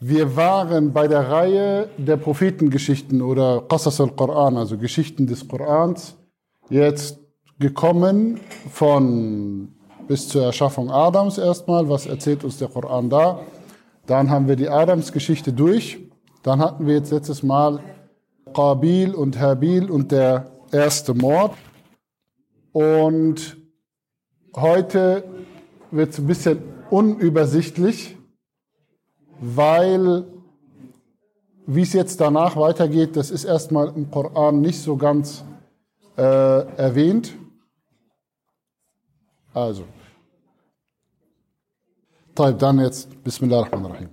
Wir waren bei der Reihe der Prophetengeschichten oder Qasas al-Quran, also Geschichten des Korans, jetzt gekommen von bis zur Erschaffung Adams erstmal, was erzählt uns der Koran da? Dann haben wir die Adams-Geschichte durch. Dann hatten wir jetzt letztes Mal Qabil und Habil und der erste Mord. Und heute wird es ein bisschen unübersichtlich, weil wie es jetzt danach weitergeht, das ist erstmal im Koran nicht so ganz äh, erwähnt. Also, dann jetzt Bismillah ar-Rahman ar-Rahim.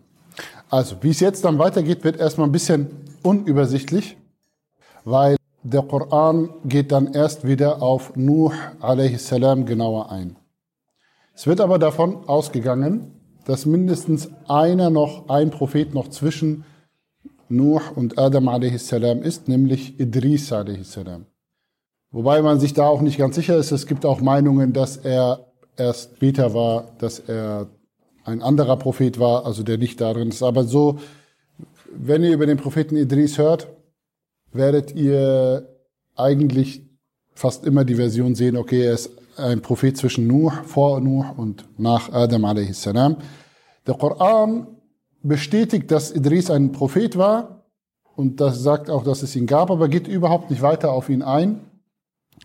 Also, wie es jetzt dann weitergeht, wird erstmal ein bisschen unübersichtlich, weil der Koran geht dann erst wieder auf Nuh a.s. genauer ein. Es wird aber davon ausgegangen, dass mindestens einer noch, ein Prophet noch zwischen Nuh und Adam a.s. ist, nämlich Idris a.s. Wobei man sich da auch nicht ganz sicher ist. Es gibt auch Meinungen, dass er erst später war, dass er ein anderer Prophet war, also der nicht darin ist. Aber so, wenn ihr über den Propheten Idris hört, werdet ihr eigentlich fast immer die Version sehen, okay, er ist ein Prophet zwischen Nuh, vor Nuh und nach Adam a.s. Der Koran bestätigt, dass Idris ein Prophet war und das sagt auch, dass es ihn gab, aber geht überhaupt nicht weiter auf ihn ein.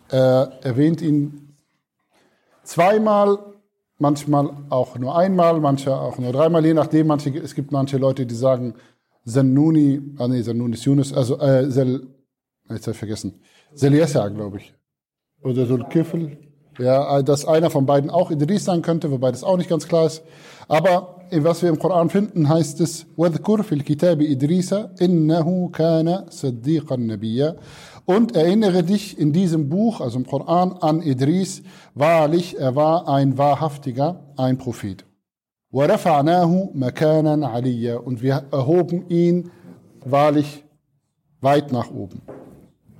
Er erwähnt ihn zweimal, manchmal auch nur einmal, manche auch nur dreimal, je nachdem. Manche, es gibt manche Leute, die sagen, Zannuni, ah nee, Zannuni ist Yunus, also äh, Zel, jetzt habe ich vergessen, Zeliesa, glaube ich. Oder Zulkifl. Ja, dass einer von beiden auch Idris sein könnte, wobei das auch nicht ganz klar ist. Aber was wir im Koran finden, heißt es, وَذْكُرْ فِي الْكِتَابِ إِدْرِيسَ إِنَّهُ كَانَ صَدِّيقًا نَبِيًّا Und erinnere dich in diesem Buch, also im Koran, an Idris, wahrlich, er war ein wahrhaftiger, ein Prophet. وَرَفَعْنَاهُ مَكَانًا عَلِيًّا Und wir erhoben ihn wahrlich weit nach oben.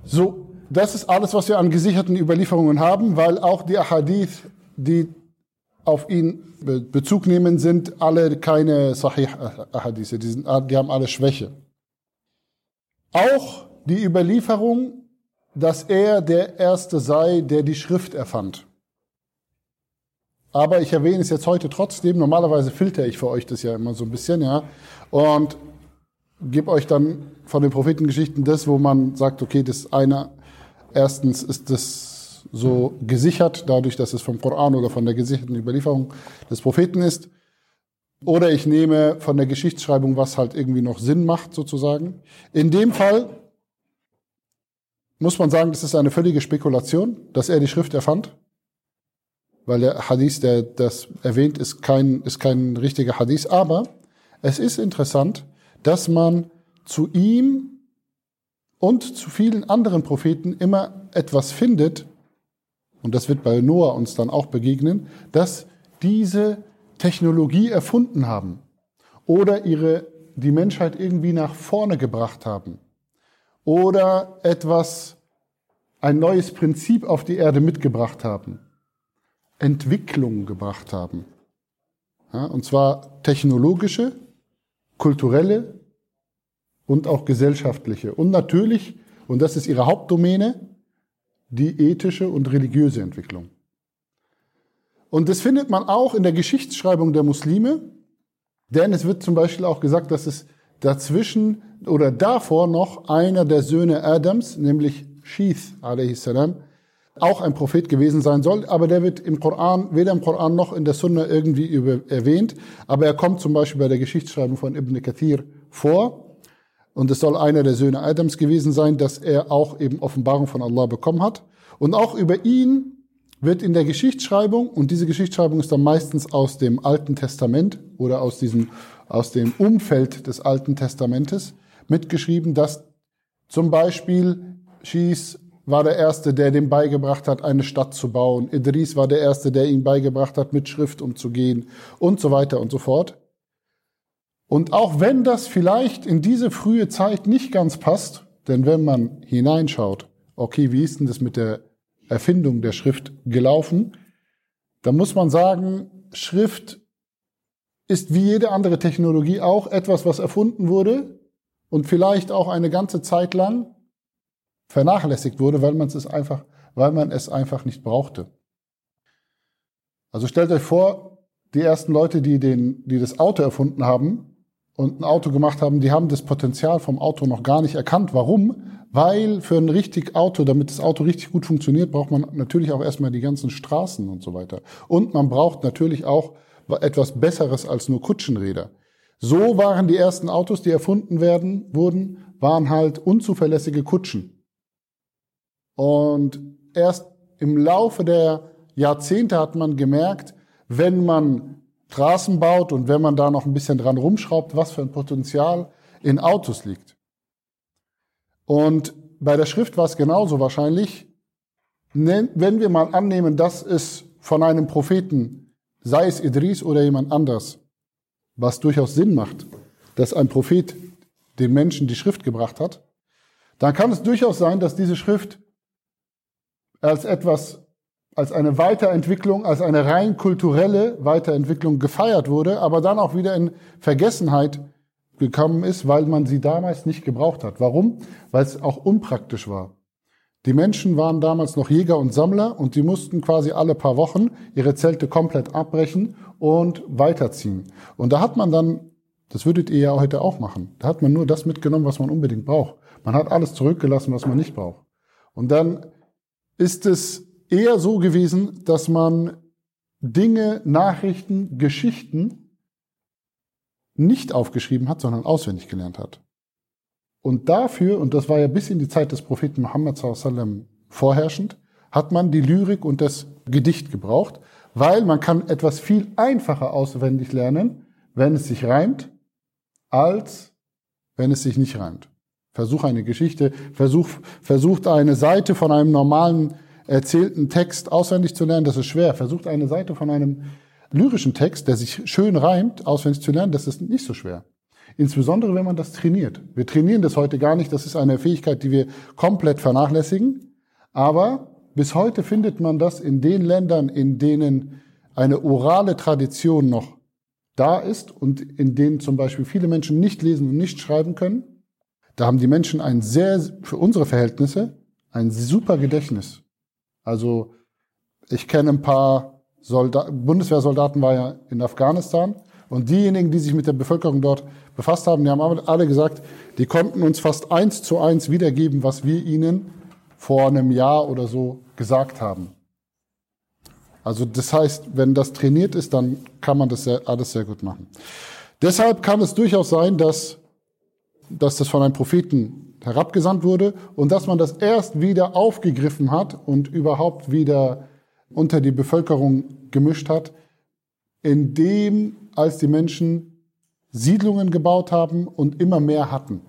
So, das ist alles, was wir an gesicherten Überlieferungen haben, weil auch die Ahadith, die auf ihn Bezug nehmen, sind alle keine Sahih Ahadith, die, die haben alle Schwäche. Auch die Überlieferung, dass er der Erste sei, der die Schrift erfand. Aber ich erwähne es jetzt heute trotzdem. Normalerweise filter ich für euch das ja immer so ein bisschen, ja. Und gebe euch dann von den Prophetengeschichten das, wo man sagt, okay, das ist einer Erstens ist es so gesichert, dadurch, dass es vom Koran oder von der gesicherten Überlieferung des Propheten ist. Oder ich nehme von der Geschichtsschreibung, was halt irgendwie noch Sinn macht, sozusagen. In dem Fall muss man sagen, das ist eine völlige Spekulation, dass er die Schrift erfand. Weil der Hadith, der das erwähnt, ist kein, ist kein richtiger Hadith. Aber es ist interessant, dass man zu ihm und zu vielen anderen Propheten immer etwas findet, und das wird bei Noah uns dann auch begegnen, dass diese Technologie erfunden haben oder ihre, die Menschheit irgendwie nach vorne gebracht haben oder etwas, ein neues Prinzip auf die Erde mitgebracht haben, Entwicklung gebracht haben. Ja, und zwar technologische, kulturelle und auch gesellschaftliche. Und natürlich, und das ist ihre Hauptdomäne, die ethische und religiöse Entwicklung. Und das findet man auch in der Geschichtsschreibung der Muslime, denn es wird zum Beispiel auch gesagt, dass es dazwischen oder davor noch einer der Söhne Adams, nämlich Sheeth a.s., auch ein Prophet gewesen sein soll, aber der wird im Koran, weder im Koran noch in der Sunna irgendwie über, erwähnt, aber er kommt zum Beispiel bei der Geschichtsschreibung von Ibn Kathir vor. Und es soll einer der Söhne Adams gewesen sein, dass er auch eben Offenbarung von Allah bekommen hat. Und auch über ihn wird in der Geschichtsschreibung, und diese Geschichtsschreibung ist dann meistens aus dem Alten Testament oder aus diesem, aus dem Umfeld des Alten Testamentes mitgeschrieben, dass zum Beispiel Schieß war der Erste, der dem beigebracht hat, eine Stadt zu bauen. Idris war der Erste, der ihm beigebracht hat, mit Schrift umzugehen und so weiter und so fort. Und auch wenn das vielleicht in diese frühe Zeit nicht ganz passt, denn wenn man hineinschaut, okay, wie ist denn das mit der Erfindung der Schrift gelaufen, dann muss man sagen, Schrift ist wie jede andere Technologie auch etwas, was erfunden wurde und vielleicht auch eine ganze Zeit lang vernachlässigt wurde, weil man es einfach, weil man es einfach nicht brauchte. Also stellt euch vor, die ersten Leute, die den, die das Auto erfunden haben und ein Auto gemacht haben, die haben das Potenzial vom Auto noch gar nicht erkannt. Warum? Weil für ein richtig Auto, damit das Auto richtig gut funktioniert, braucht man natürlich auch erstmal die ganzen Straßen und so weiter. Und man braucht natürlich auch etwas Besseres als nur Kutschenräder. So waren die ersten Autos, die erfunden werden, wurden, waren halt unzuverlässige Kutschen. Und erst im Laufe der Jahrzehnte hat man gemerkt, wenn man Straßen baut und wenn man da noch ein bisschen dran rumschraubt, was für ein Potenzial in Autos liegt. Und bei der Schrift war es genauso wahrscheinlich. Wenn wir mal annehmen, dass es von einem Propheten, sei es Idris oder jemand anders, was durchaus Sinn macht, dass ein Prophet den Menschen die Schrift gebracht hat, dann kann es durchaus sein, dass diese Schrift als etwas, als eine Weiterentwicklung, als eine rein kulturelle Weiterentwicklung gefeiert wurde, aber dann auch wieder in Vergessenheit gekommen ist, weil man sie damals nicht gebraucht hat. Warum? Weil es auch unpraktisch war. Die Menschen waren damals noch Jäger und Sammler und die mussten quasi alle paar Wochen ihre Zelte komplett abbrechen und weiterziehen. Und da hat man dann, das würdet ihr ja heute auch machen, da hat man nur das mitgenommen, was man unbedingt braucht. Man hat alles zurückgelassen, was man nicht braucht. Und dann ist es eher so gewesen, dass man Dinge, Nachrichten, Geschichten nicht aufgeschrieben hat, sondern auswendig gelernt hat. Und dafür, und das war ja bis in die Zeit des Propheten Muhammad sallam vorherrschend, hat man die Lyrik und das Gedicht gebraucht, weil man kann etwas viel einfacher auswendig lernen, wenn es sich reimt, als wenn es sich nicht reimt. Versuch eine Geschichte, versuch, versucht eine Seite von einem normalen erzählten Text auswendig zu lernen, das ist schwer. Versucht eine Seite von einem lyrischen Text, der sich schön reimt, auswendig zu lernen, das ist nicht so schwer. Insbesondere, wenn man das trainiert. Wir trainieren das heute gar nicht. Das ist eine Fähigkeit, die wir komplett vernachlässigen. Aber bis heute findet man das in den Ländern, in denen eine orale Tradition noch da ist und in denen zum Beispiel viele Menschen nicht lesen und nicht schreiben können. Da haben die Menschen ein sehr, für unsere Verhältnisse, ein super Gedächtnis. Also ich kenne ein paar Soldaten, Bundeswehrsoldaten war ja in Afghanistan und diejenigen, die sich mit der Bevölkerung dort befasst haben, die haben alle gesagt, die konnten uns fast eins zu eins wiedergeben, was wir ihnen vor einem Jahr oder so gesagt haben. Also das heißt, wenn das trainiert ist, dann kann man das sehr, alles sehr gut machen. Deshalb kann es durchaus sein, dass, dass das von einem Propheten herabgesandt wurde und dass man das erst wieder aufgegriffen hat und überhaupt wieder unter die Bevölkerung gemischt hat, indem als die Menschen Siedlungen gebaut haben und immer mehr hatten.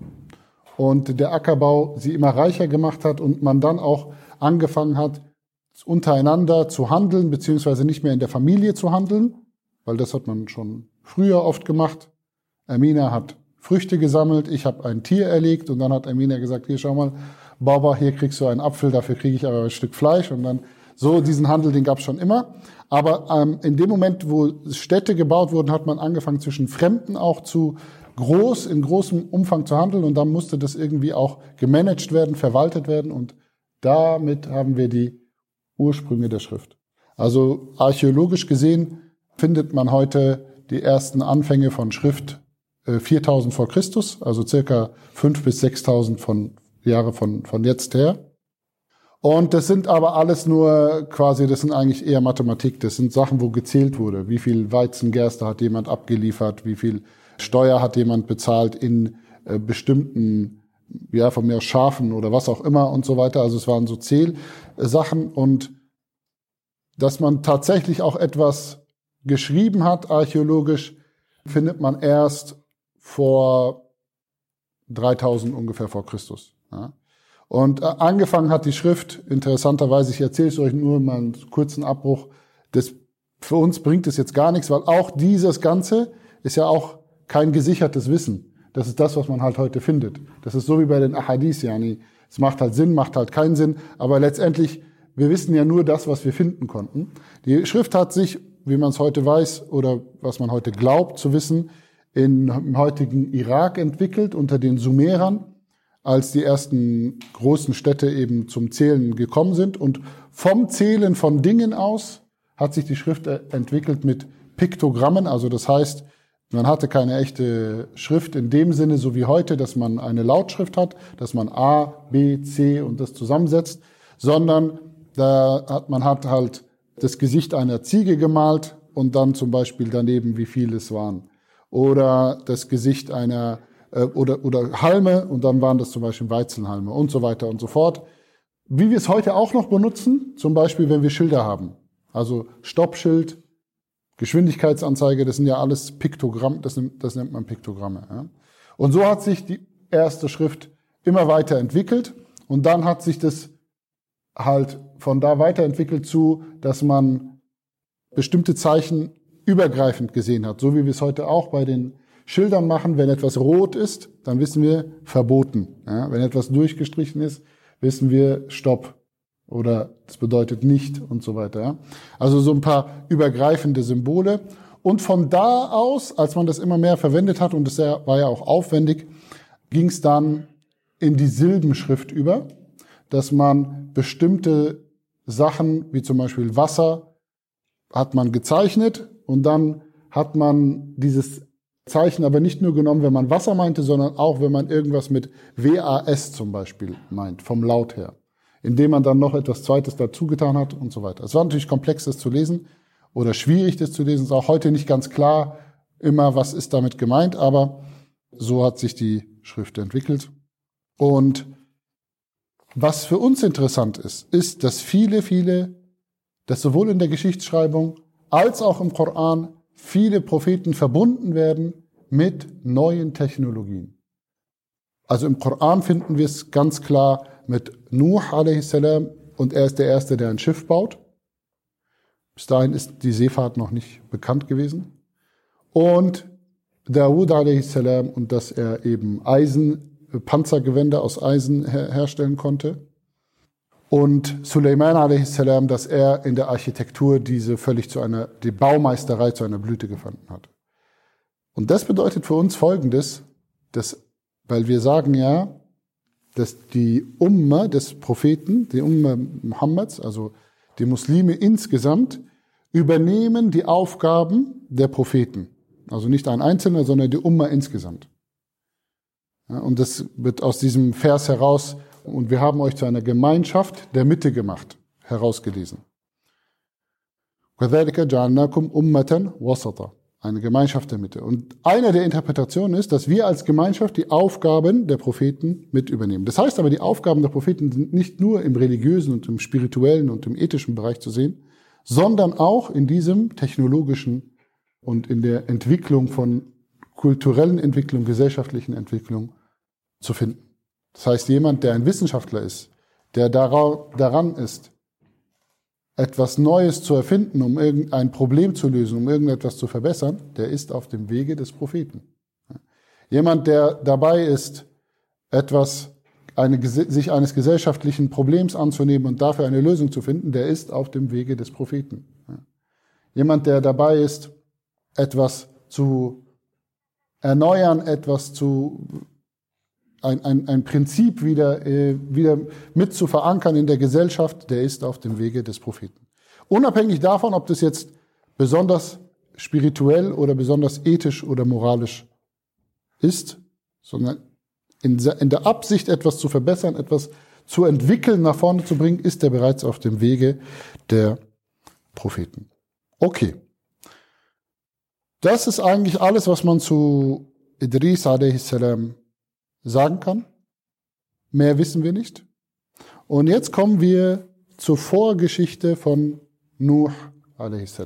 Und der Ackerbau sie immer reicher gemacht hat und man dann auch angefangen hat, untereinander zu handeln, beziehungsweise nicht mehr in der Familie zu handeln, weil das hat man schon früher oft gemacht. Amina hat Früchte gesammelt, ich habe ein Tier erlegt und dann hat Amina gesagt, hier schau mal, Baba, hier kriegst du einen Apfel, dafür kriege ich aber ein Stück Fleisch und dann so diesen Handel, den gab es schon immer. Aber ähm, in dem Moment, wo Städte gebaut wurden, hat man angefangen zwischen Fremden auch zu groß, in großem Umfang zu handeln und dann musste das irgendwie auch gemanagt werden, verwaltet werden und damit haben wir die Ursprünge der Schrift. Also archäologisch gesehen findet man heute die ersten Anfänge von Schrift 4000 äh, vor Christus, also circa 5 bis 6000 von Jahre von, von jetzt her. Und das sind aber alles nur quasi, das sind eigentlich eher Mathematik. Das sind Sachen, wo gezählt wurde. Wie viel Weizengerste hat jemand abgeliefert? Wie viel Steuer hat jemand bezahlt in äh, bestimmten, ja, von mir aus Schafen oder was auch immer und so weiter. Also es waren so Zählsachen und dass man tatsächlich auch etwas geschrieben hat, archäologisch, findet man erst vor 3000 ungefähr vor Christus. Ja. Und äh, angefangen hat die Schrift, interessanterweise, ich erzähle es euch nur mal einen kurzen Abbruch, das, für uns bringt es jetzt gar nichts, weil auch dieses Ganze ist ja auch kein gesichertes Wissen. Das ist das, was man halt heute findet. Das ist so wie bei den Ahadis, yani. Es macht halt Sinn, macht halt keinen Sinn, aber letztendlich, wir wissen ja nur das, was wir finden konnten. Die Schrift hat sich wie man es heute weiß oder was man heute glaubt zu wissen, in, im heutigen Irak entwickelt unter den Sumerern, als die ersten großen Städte eben zum Zählen gekommen sind. Und vom Zählen von Dingen aus hat sich die Schrift entwickelt mit Piktogrammen. Also das heißt, man hatte keine echte Schrift in dem Sinne, so wie heute, dass man eine Lautschrift hat, dass man A, B, C und das zusammensetzt, sondern da hat man hat halt das Gesicht einer Ziege gemalt und dann zum Beispiel daneben, wie viele es waren. Oder das Gesicht einer äh, oder, oder Halme und dann waren das zum Beispiel Weizenhalme und so weiter und so fort. Wie wir es heute auch noch benutzen, zum Beispiel, wenn wir Schilder haben. Also Stoppschild, Geschwindigkeitsanzeige, das sind ja alles Piktogramm, das, nimmt, das nennt man Piktogramme. Ja. Und so hat sich die erste Schrift immer weiter entwickelt und dann hat sich das halt von da weiterentwickelt zu, dass man bestimmte Zeichen übergreifend gesehen hat, so wie wir es heute auch bei den Schildern machen. Wenn etwas rot ist, dann wissen wir verboten. Ja, wenn etwas durchgestrichen ist, wissen wir Stopp oder das bedeutet nicht und so weiter. Ja. Also so ein paar übergreifende Symbole. Und von da aus, als man das immer mehr verwendet hat, und das war ja auch aufwendig, ging es dann in die Silbenschrift über, dass man bestimmte Sachen, wie zum Beispiel Wasser, hat man gezeichnet und dann hat man dieses Zeichen aber nicht nur genommen, wenn man Wasser meinte, sondern auch, wenn man irgendwas mit WAS zum Beispiel meint, vom Laut her. Indem man dann noch etwas Zweites dazugetan hat und so weiter. Es war natürlich komplex, das zu lesen oder schwierig, das zu lesen. Es ist auch heute nicht ganz klar immer, was ist damit gemeint, aber so hat sich die Schrift entwickelt. Und was für uns interessant ist, ist, dass viele, viele, dass sowohl in der Geschichtsschreibung als auch im Koran viele Propheten verbunden werden mit neuen Technologien. Also im Koran finden wir es ganz klar mit Nuh a.s. und er ist der Erste, der ein Schiff baut. Bis dahin ist die Seefahrt noch nicht bekannt gewesen. Und Dawud a.s. und dass er eben Eisen Panzergewände aus Eisen her herstellen konnte. Und Suleiman a.s., dass er in der Architektur diese völlig zu einer, die Baumeisterei zu einer Blüte gefunden hat. Und das bedeutet für uns Folgendes, dass, weil wir sagen ja, dass die Umma des Propheten, die Umma Muhammads, also die Muslime insgesamt, übernehmen die Aufgaben der Propheten. Also nicht ein Einzelner, sondern die Umma insgesamt. Und das wird aus diesem Vers heraus, und wir haben euch zu einer Gemeinschaft der Mitte gemacht, herausgelesen. Eine Gemeinschaft der Mitte. Und eine der Interpretationen ist, dass wir als Gemeinschaft die Aufgaben der Propheten mit übernehmen. Das heißt aber, die Aufgaben der Propheten sind nicht nur im religiösen und im spirituellen und im ethischen Bereich zu sehen, sondern auch in diesem technologischen und in der Entwicklung von kulturellen Entwicklung, gesellschaftlichen Entwicklung zu finden. Das heißt, jemand, der ein Wissenschaftler ist, der daran ist, etwas Neues zu erfinden, um irgendein Problem zu lösen, um irgendetwas zu verbessern, der ist auf dem Wege des Propheten. Jemand, der dabei ist, etwas, eine, sich eines gesellschaftlichen Problems anzunehmen und dafür eine Lösung zu finden, der ist auf dem Wege des Propheten. Jemand, der dabei ist, etwas zu erneuern, etwas zu ein, ein, ein Prinzip wieder, äh, wieder mit zu verankern in der Gesellschaft, der ist auf dem Wege des Propheten. Unabhängig davon, ob das jetzt besonders spirituell oder besonders ethisch oder moralisch ist, sondern in, in der Absicht, etwas zu verbessern, etwas zu entwickeln, nach vorne zu bringen, ist er bereits auf dem Wege der Propheten. Okay. Das ist eigentlich alles, was man zu Idris a.s sagen kann. Mehr wissen wir nicht. Und jetzt kommen wir zur Vorgeschichte von Nuh a.s.